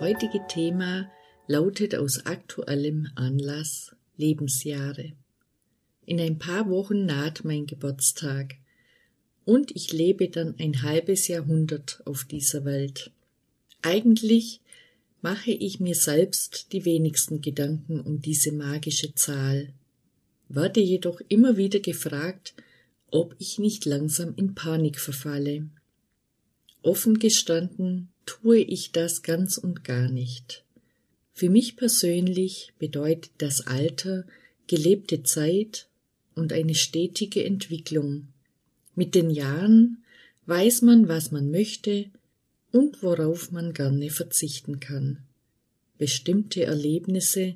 Heutige Thema lautet aus aktuellem Anlass Lebensjahre. In ein paar Wochen naht mein Geburtstag und ich lebe dann ein halbes Jahrhundert auf dieser Welt. Eigentlich mache ich mir selbst die wenigsten Gedanken um diese magische Zahl, werde jedoch immer wieder gefragt, ob ich nicht langsam in Panik verfalle. Offen gestanden tue ich das ganz und gar nicht. Für mich persönlich bedeutet das Alter gelebte Zeit und eine stetige Entwicklung. Mit den Jahren weiß man, was man möchte und worauf man gerne verzichten kann. Bestimmte Erlebnisse,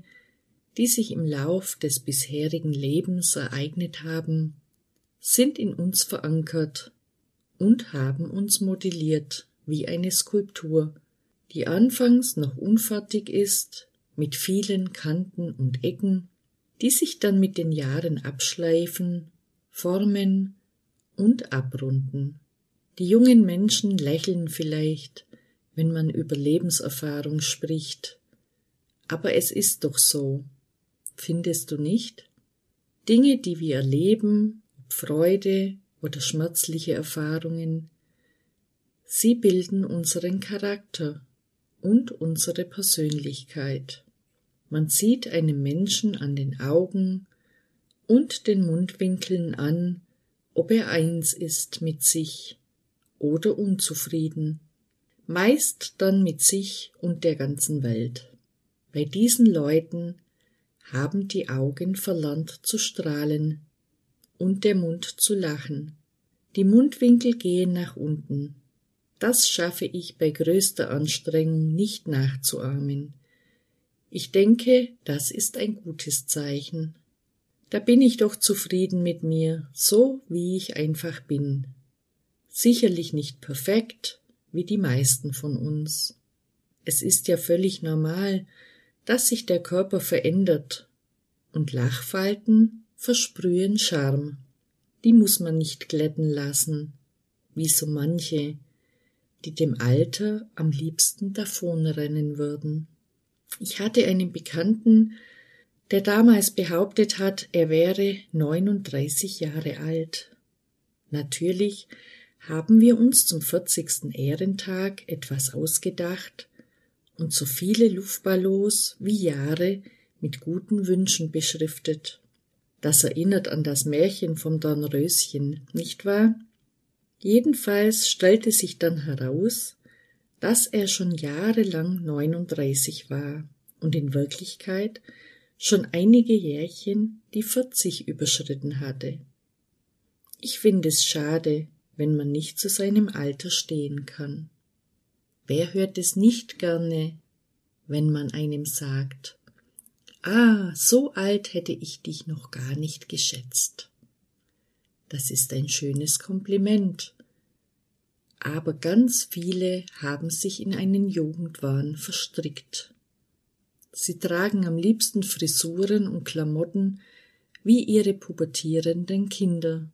die sich im Lauf des bisherigen Lebens ereignet haben, sind in uns verankert und haben uns modelliert wie eine Skulptur, die anfangs noch unfertig ist, mit vielen Kanten und Ecken, die sich dann mit den Jahren abschleifen, formen und abrunden. Die jungen Menschen lächeln vielleicht, wenn man über Lebenserfahrung spricht, aber es ist doch so, findest du nicht? Dinge, die wir erleben, Freude oder schmerzliche Erfahrungen, sie bilden unseren Charakter und unsere Persönlichkeit. Man sieht einem Menschen an den Augen und den Mundwinkeln an, ob er eins ist mit sich oder unzufrieden, meist dann mit sich und der ganzen Welt. Bei diesen Leuten haben die Augen verlernt zu strahlen und der Mund zu lachen. Die Mundwinkel gehen nach unten. Das schaffe ich bei größter Anstrengung nicht nachzuahmen. Ich denke, das ist ein gutes Zeichen. Da bin ich doch zufrieden mit mir, so wie ich einfach bin. Sicherlich nicht perfekt, wie die meisten von uns. Es ist ja völlig normal, dass sich der Körper verändert, und Lachfalten versprühen Charme. Die muss man nicht glätten lassen, wie so manche, die dem Alter am liebsten davonrennen würden. Ich hatte einen Bekannten, der damals behauptet hat, er wäre 39 Jahre alt. Natürlich haben wir uns zum 40. Ehrentag etwas ausgedacht und so viele Luftballons wie Jahre mit guten Wünschen beschriftet. Das erinnert an das Märchen vom Dornröschen, nicht wahr? Jedenfalls stellte sich dann heraus, dass er schon jahrelang 39 war und in Wirklichkeit schon einige Jährchen die 40 überschritten hatte. Ich finde es schade, wenn man nicht zu seinem Alter stehen kann. Wer hört es nicht gerne, wenn man einem sagt, Ah, so alt hätte ich dich noch gar nicht geschätzt. Das ist ein schönes Kompliment. Aber ganz viele haben sich in einen Jugendwahn verstrickt. Sie tragen am liebsten Frisuren und Klamotten wie ihre pubertierenden Kinder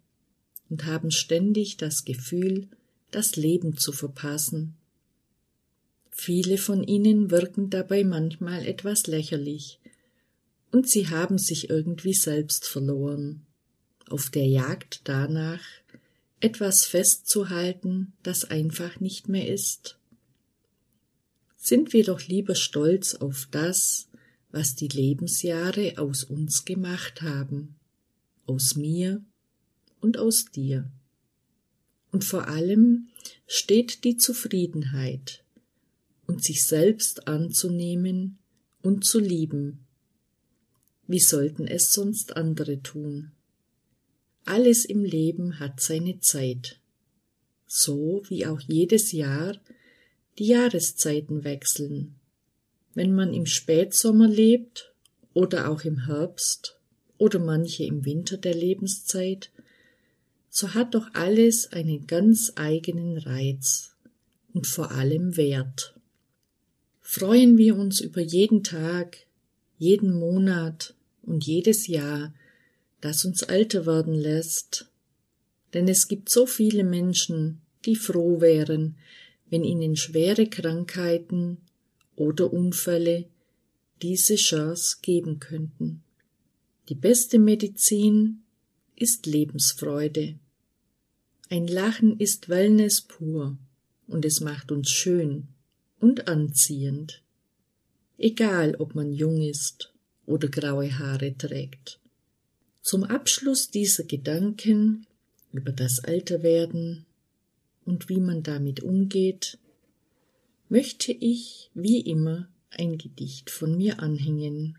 und haben ständig das Gefühl, das Leben zu verpassen. Viele von ihnen wirken dabei manchmal etwas lächerlich, und sie haben sich irgendwie selbst verloren, auf der Jagd danach, etwas festzuhalten, das einfach nicht mehr ist. Sind wir doch lieber stolz auf das, was die Lebensjahre aus uns gemacht haben, aus mir und aus dir. Und vor allem steht die Zufriedenheit und sich selbst anzunehmen und zu lieben, wie sollten es sonst andere tun? Alles im Leben hat seine Zeit, so wie auch jedes Jahr die Jahreszeiten wechseln. Wenn man im Spätsommer lebt oder auch im Herbst oder manche im Winter der Lebenszeit, so hat doch alles einen ganz eigenen Reiz und vor allem Wert. Freuen wir uns über jeden Tag, jeden Monat und jedes Jahr, das uns älter werden lässt. Denn es gibt so viele Menschen, die froh wären, wenn ihnen schwere Krankheiten oder Unfälle diese Chance geben könnten. Die beste Medizin ist Lebensfreude. Ein Lachen ist Wellness pur und es macht uns schön und anziehend. Egal, ob man jung ist oder graue Haare trägt. Zum Abschluss dieser Gedanken über das Alterwerden und wie man damit umgeht, möchte ich wie immer ein Gedicht von mir anhängen.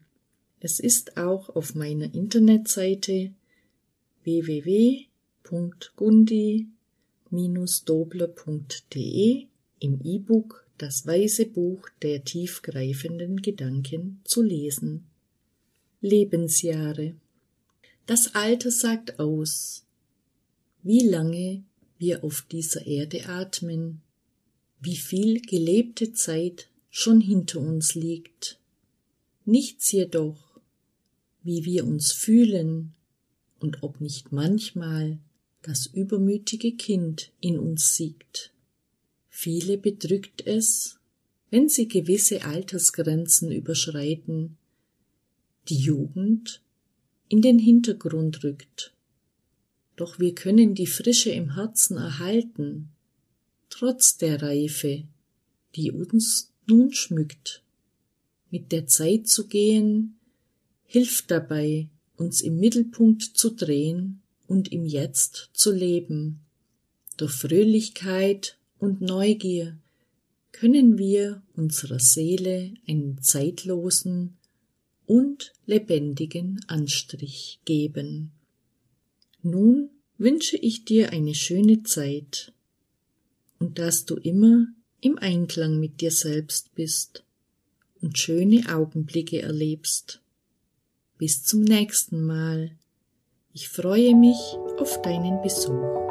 Es ist auch auf meiner Internetseite www.gundi-dobler.de im E-Book Das weise Buch der tiefgreifenden Gedanken zu lesen. Lebensjahre. Das Alter sagt aus, wie lange wir auf dieser Erde atmen, wie viel gelebte Zeit schon hinter uns liegt. Nichts jedoch, wie wir uns fühlen und ob nicht manchmal das übermütige Kind in uns siegt. Viele bedrückt es, wenn sie gewisse Altersgrenzen überschreiten, die Jugend in den Hintergrund rückt. Doch wir können die Frische im Herzen erhalten, trotz der Reife, die uns nun schmückt. Mit der Zeit zu gehen, hilft dabei, uns im Mittelpunkt zu drehen und im Jetzt zu leben. Durch Fröhlichkeit und Neugier können wir unserer Seele einen zeitlosen und lebendigen Anstrich geben. Nun wünsche ich dir eine schöne Zeit und dass du immer im Einklang mit dir selbst bist und schöne Augenblicke erlebst. Bis zum nächsten Mal. Ich freue mich auf deinen Besuch.